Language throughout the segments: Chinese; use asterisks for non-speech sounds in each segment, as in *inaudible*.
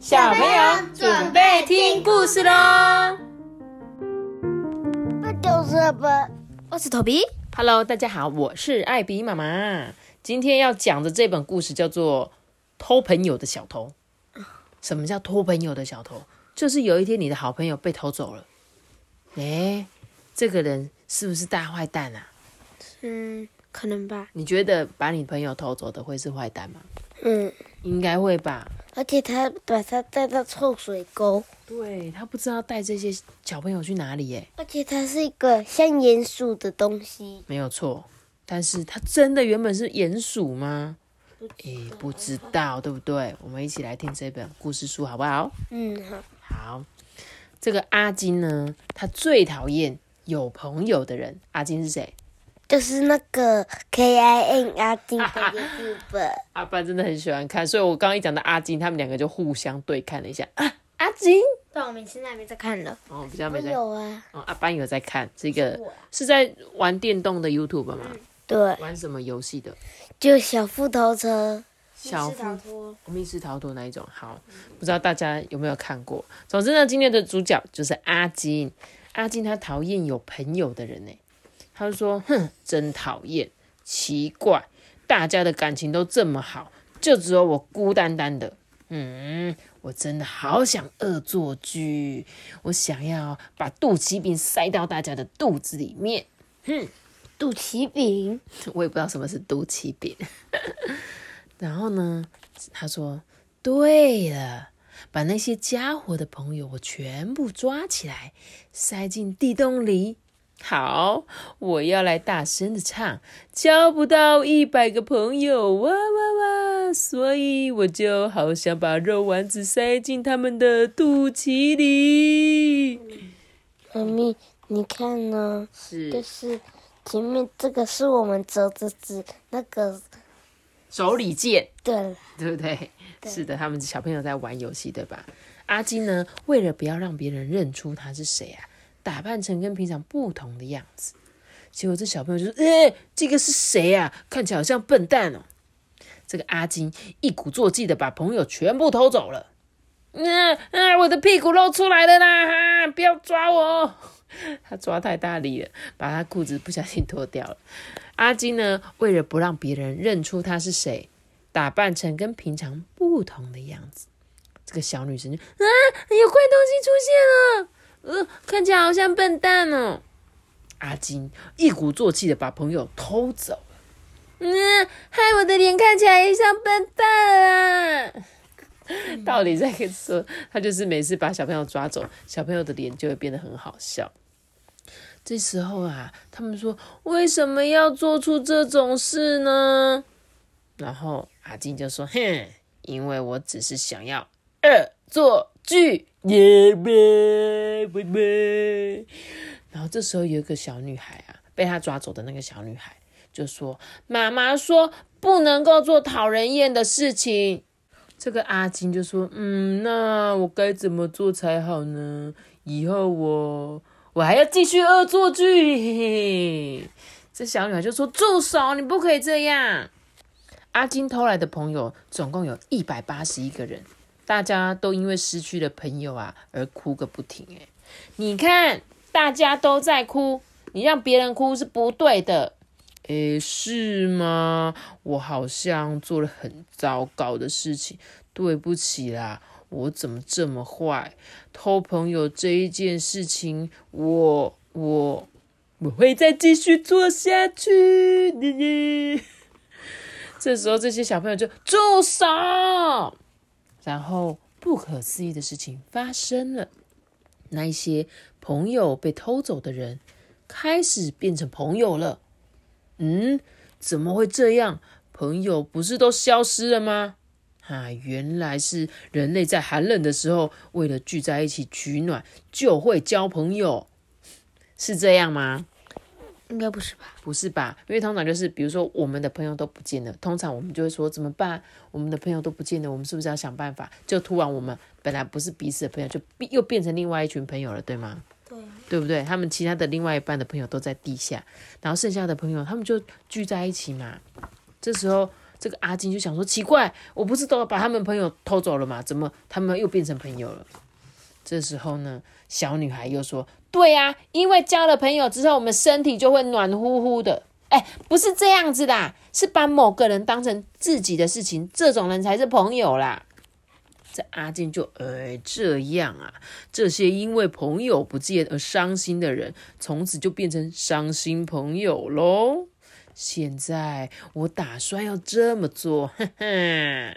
小朋友准备听故事喽！那就是什么？我是头皮。Hello，大家好，我是艾比妈妈。今天要讲的这本故事叫做《偷朋友的小偷》。什么叫偷朋友的小偷？就是有一天你的好朋友被偷走了，诶，这个人是不是大坏蛋啊？嗯，可能吧。你觉得把你朋友偷走的会是坏蛋吗？嗯，应该会吧。而且他把他带到臭水沟，对他不知道带这些小朋友去哪里耶，而且它是一个像鼹鼠的东西。没有错。但是他真的原本是鼹鼠吗？诶，不知道，对不对？我们一起来听这本故事书好不好？嗯，好，好，这个阿金呢，他最讨厌有朋友的人。阿金是谁？就是那个 K I N 阿金的日本。*laughs* 阿班真的很喜欢看，所以我刚刚一讲到阿金，他们两个就互相对看了一下。啊，阿金，但我们现在没在看了。哦，比较我没在。有啊，哦，阿班有在看这个，是在玩电动的 YouTube 吗？对，玩什么游戏的？就小斧头车。小夫脱。密室逃脱那一种。好，不知道大家有没有看过？总之呢，今天的主角就是阿金。阿金他讨厌有朋友的人呢，他就说：“哼，真讨厌，奇怪，大家的感情都这么好，就只有我孤单单的。嗯，我真的好想恶作剧，我想要把肚脐饼塞到大家的肚子里面。哼肚脐饼，我也不知道什么是肚脐饼。*laughs* 然后呢，他说：“对了，把那些家伙的朋友我全部抓起来，塞进地洞里。好，我要来大声的唱，交不到一百个朋友，哇哇哇！所以我就好想把肉丸子塞进他们的肚脐里。妈 *laughs* 咪，你看呢？是就是前面这个是我们折着纸，那个手里剑。”对了，对不对？是的，他们小朋友在玩游戏，对吧？阿金呢，为了不要让别人认出他是谁啊，打扮成跟平常不同的样子。结果这小朋友就说：“哎、这个是谁啊？看起来好像笨蛋哦。”这个阿金一鼓作气的把朋友全部偷走了。嗯、嗯、我的屁股露出来了啦！哈，*laughs* 不要抓我！*laughs* 他抓太大力了，把他裤子不小心脱掉了。阿金呢，为了不让别人认出他是谁，打扮成跟平常不同的样子。这个小女生就啊，有怪东西出现了，呃，看起来好像笨蛋哦。阿金一鼓作气的把朋友偷走了，嗯，害我的脸看起来也像笨蛋啊。道理在说，他就是每次把小朋友抓走，小朋友的脸就会变得很好笑。这时候啊，他们说为什么要做出这种事呢？然后阿金就说：“哼，因为我只是想要恶作剧，耶呗呗呗。”然后这时候有一个小女孩啊，被他抓走的那个小女孩就说：“妈妈说不能够做讨人厌的事情。”这个阿金就说：“嗯，那我该怎么做才好呢？以后我我还要继续恶作剧。嘿嘿”这小女孩就说：“住手！你不可以这样。”阿金偷来的朋友总共有一百八十一个人，大家都因为失去了朋友啊而哭个不停。哎，你看，大家都在哭，你让别人哭是不对的。诶，是吗？我好像做了很糟糕的事情，对不起啦，我怎么这么坏？偷朋友这一件事情，我我我会再继续做下去。*laughs* 这时候，这些小朋友就住手，然后不可思议的事情发生了，那一些朋友被偷走的人开始变成朋友了。嗯，怎么会这样？朋友不是都消失了吗？啊，原来是人类在寒冷的时候，为了聚在一起取暖，就会交朋友，是这样吗？应该不是吧？不是吧？因为通常就是，比如说我们的朋友都不见了，通常我们就会说怎么办？我们的朋友都不见了，我们是不是要想办法？就突然我们本来不是彼此的朋友，就又变成另外一群朋友了，对吗？对，对不对？他们其他的另外一半的朋友都在地下，然后剩下的朋友他们就聚在一起嘛。这时候这个阿金就想说，奇怪，我不是都把他们朋友偷走了吗？怎么他们又变成朋友了？这时候呢，小女孩又说：“对呀、因为交了朋友之后，我们身体就会暖乎乎的。”哎，不是这样子的，是把某个人当成自己的事情，这种人才是朋友啦。这阿金就哎这样啊，这些因为朋友不见而伤心的人，从此就变成伤心朋友喽。现在我打算要这么做，哈哈。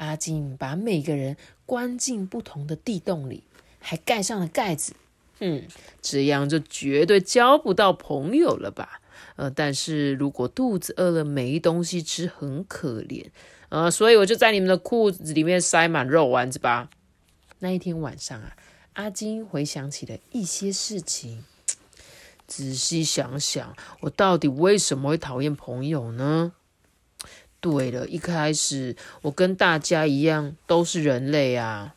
阿金把每个人关进不同的地洞里，还盖上了盖子。嗯，这样就绝对交不到朋友了吧？呃，但是如果肚子饿了没东西吃，很可怜。呃，所以我就在你们的裤子里面塞满肉丸子吧。那一天晚上啊，阿金回想起了一些事情。仔细想想，我到底为什么会讨厌朋友呢？对了，一开始我跟大家一样都是人类啊，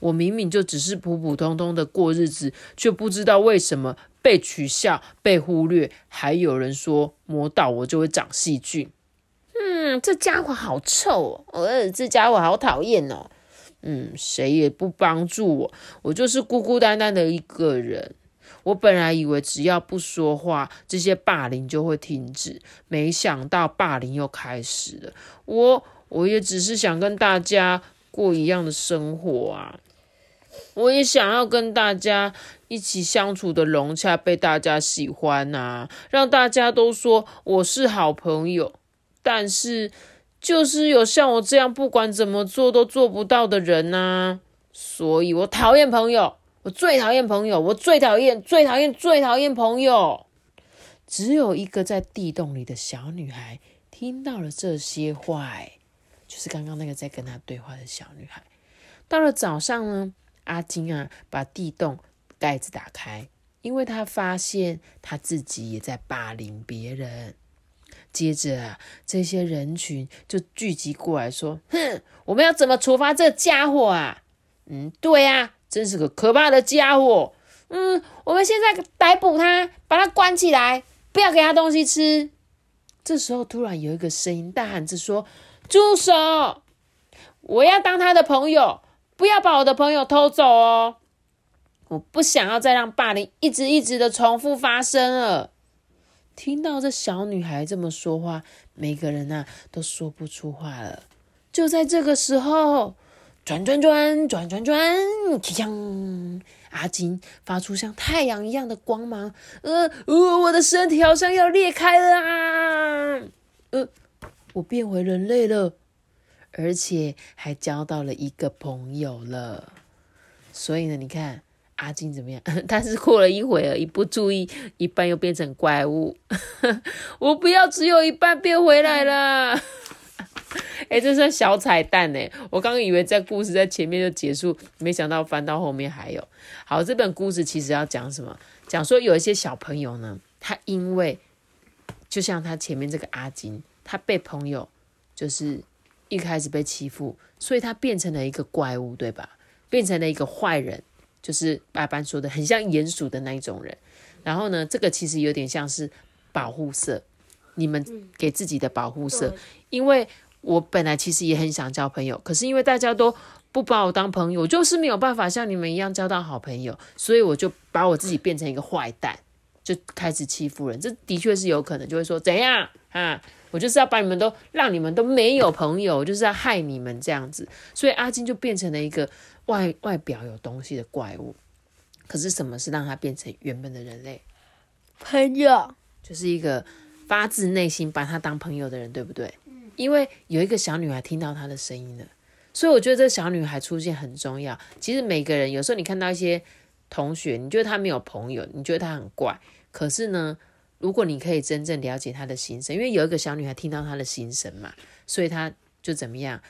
我明明就只是普普通通的过日子，却不知道为什么被取笑、被忽略，还有人说摸到我就会长细菌。嗯，这家伙好臭哦！呃，这家伙好讨厌哦。嗯，谁也不帮助我，我就是孤孤单单的一个人。我本来以为只要不说话，这些霸凌就会停止，没想到霸凌又开始了。我我也只是想跟大家过一样的生活啊，我也想要跟大家一起相处的融洽，被大家喜欢呐、让大家都说我是好朋友。但是就是有像我这样不管怎么做都做不到的人呐、所以我讨厌朋友。我最讨厌朋友，我最讨厌、最讨厌、最讨厌朋友。只有一个在地洞里的小女孩听到了这些话，就是刚刚那个在跟她对话的小女孩。到了早上呢，阿金啊把地洞盖子打开，因为他发现他自己也在霸凌别人。接着啊，这些人群就聚集过来说：“哼，我们要怎么处罚这家伙啊？”嗯，对啊。真是个可怕的家伙！嗯，我们现在逮捕他，把他关起来，不要给他东西吃。这时候，突然有一个声音大喊着说：“住手！我要当他的朋友，不要把我的朋友偷走哦！我不想要再让霸凌一直一直的重复发生了。”听到这小女孩这么说话，每个人呐、都说不出话了。就在这个时候。转转转转转转，锵！阿金发出像太阳一样的光芒，呃呃，我的身体好像要裂开了啊！呃，我变回人类了，而且还交到了一个朋友了。所以呢，你看阿金怎么样？但是过了一会儿，一不注意，一半又变成怪物。我不要只有一半变回来了。哎、欸，这是小彩蛋呢！我刚刚以为在故事在前面就结束，没想到翻到后面还有。好，这本故事其实要讲什么？讲说有一些小朋友呢，他因为就像他前面这个阿金，他被朋友就是一开始被欺负，所以他变成了一个怪物，对吧？变成了一个坏人，就是爸班说的很像鼹鼠的那一种人。然后呢，这个其实有点像是保护色，你们给自己的保护色，因为。我本来其实也很想交朋友，可是因为大家都不把我当朋友，我就是没有办法像你们一样交到好朋友，所以我就把我自己变成一个坏蛋，就开始欺负人。这的确是有可能，就会说怎样啊？我就是要把你们都让你们都没有朋友，我就是要害你们这样子。所以阿金就变成了一个外外表有东西的怪物。可是什么是让他变成原本的人类？朋友就是一个发自内心把他当朋友的人，对不对？因为有一个小女孩听到他的声音了，所以我觉得这小女孩出现很重要。其实每个人有时候你看到一些同学，你觉得他没有朋友，你觉得他很怪，可是呢，如果你可以真正了解他的心声，因为有一个小女孩听到他的心声嘛，所以她就怎么样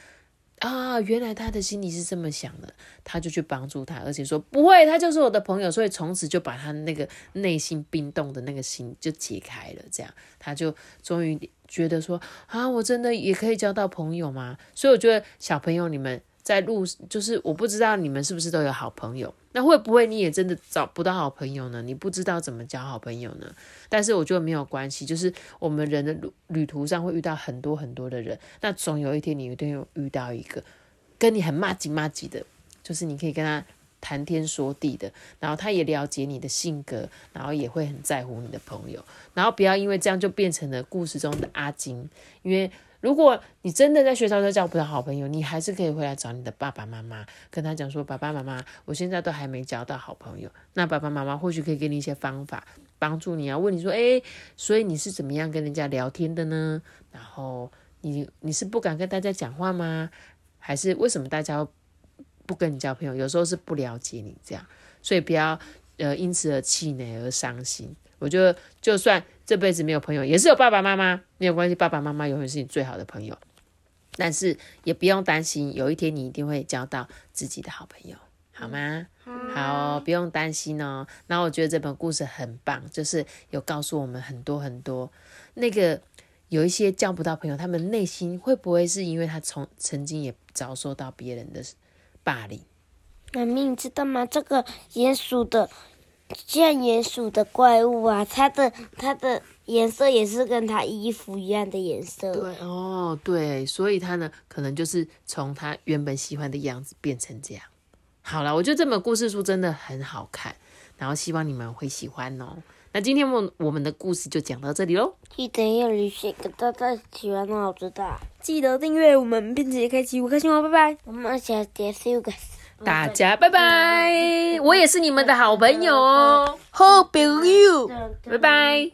啊？原来他的心里是这么想的，他就去帮助他，而且说不会，他就是我的朋友，所以从此就把他那个内心冰冻的那个心就解开了，这样他就终于。觉得说啊，我真的也可以交到朋友吗？所以我觉得小朋友你们在路，就是我不知道你们是不是都有好朋友，那会不会你也真的找不到好朋友呢？你不知道怎么交好朋友呢？但是我觉得没有关系，就是我们人的旅旅途上会遇到很多很多的人，那总有一天你一定有遇到一个跟你很骂吉骂吉的，就是你可以跟他。谈天说地的，然后他也了解你的性格，然后也会很在乎你的朋友，然后不要因为这样就变成了故事中的阿金。因为如果你真的在学校都交不到好朋友，你还是可以回来找你的爸爸妈妈，跟他讲说：“爸爸妈妈，我现在都还没交到好朋友。”那爸爸妈妈或许可以给你一些方法，帮助你啊。问你说：“诶，所以你是怎么样跟人家聊天的呢？然后你你是不敢跟大家讲话吗？还是为什么大家？”不跟你交朋友，有时候是不了解你这样，所以不要呃因此而气馁而伤心。我觉得就算这辈子没有朋友，也是有爸爸妈妈，没有关系，爸爸妈妈永远是你最好的朋友。但是也不用担心，有一天你一定会交到自己的好朋友，好吗？好，不用担心哦。然后我觉得这本故事很棒，就是有告诉我们很多很多那个有一些交不到朋友，他们内心会不会是因为他从曾经也遭受到别人的。霸凌，妈咪，你知道吗？这个鼹鼠的，像鼹鼠的怪物啊，它的它的颜色也是跟它衣服一样的颜色。对哦，对，所以它呢，可能就是从它原本喜欢的样子变成这样。好了，我觉得这本故事书真的很好看，然后希望你们会喜欢哦。那今天我我们的故事就讲到这里喽。记得要留下个大家喜欢哦，知道。记得订阅我们，并且开启五颗星哦，拜拜。我们下节是个。大家拜拜，我也是你们的好朋友哦，好朋友，拜拜。